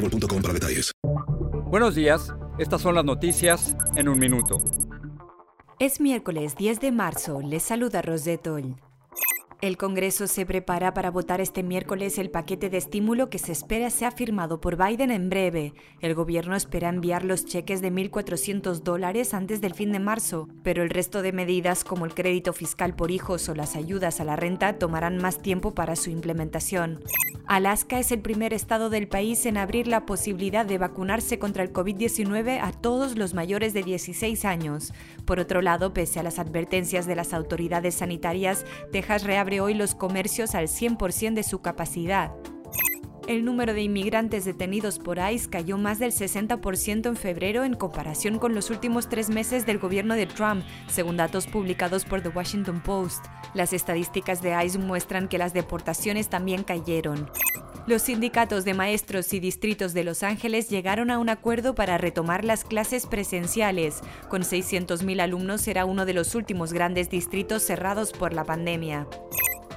boostmobile.com para detalles. Buenos días, estas son las noticias en un minuto. Es miércoles 10 de marzo, les saluda Rosetol. El Congreso se prepara para votar este miércoles el paquete de estímulo que se espera sea firmado por Biden en breve. El gobierno espera enviar los cheques de 1.400 dólares antes del fin de marzo, pero el resto de medidas como el crédito fiscal por hijos o las ayudas a la renta tomarán más tiempo para su implementación. Alaska es el primer estado del país en abrir la posibilidad de vacunarse contra el COVID-19 a todos los mayores de 16 años. Por otro lado, pese a las advertencias de las autoridades sanitarias, Texas reabre hoy los comercios al 100% de su capacidad. El número de inmigrantes detenidos por ICE cayó más del 60% en febrero en comparación con los últimos tres meses del gobierno de Trump, según datos publicados por The Washington Post. Las estadísticas de ICE muestran que las deportaciones también cayeron. Los sindicatos de maestros y distritos de Los Ángeles llegaron a un acuerdo para retomar las clases presenciales. Con 600.000 alumnos será uno de los últimos grandes distritos cerrados por la pandemia.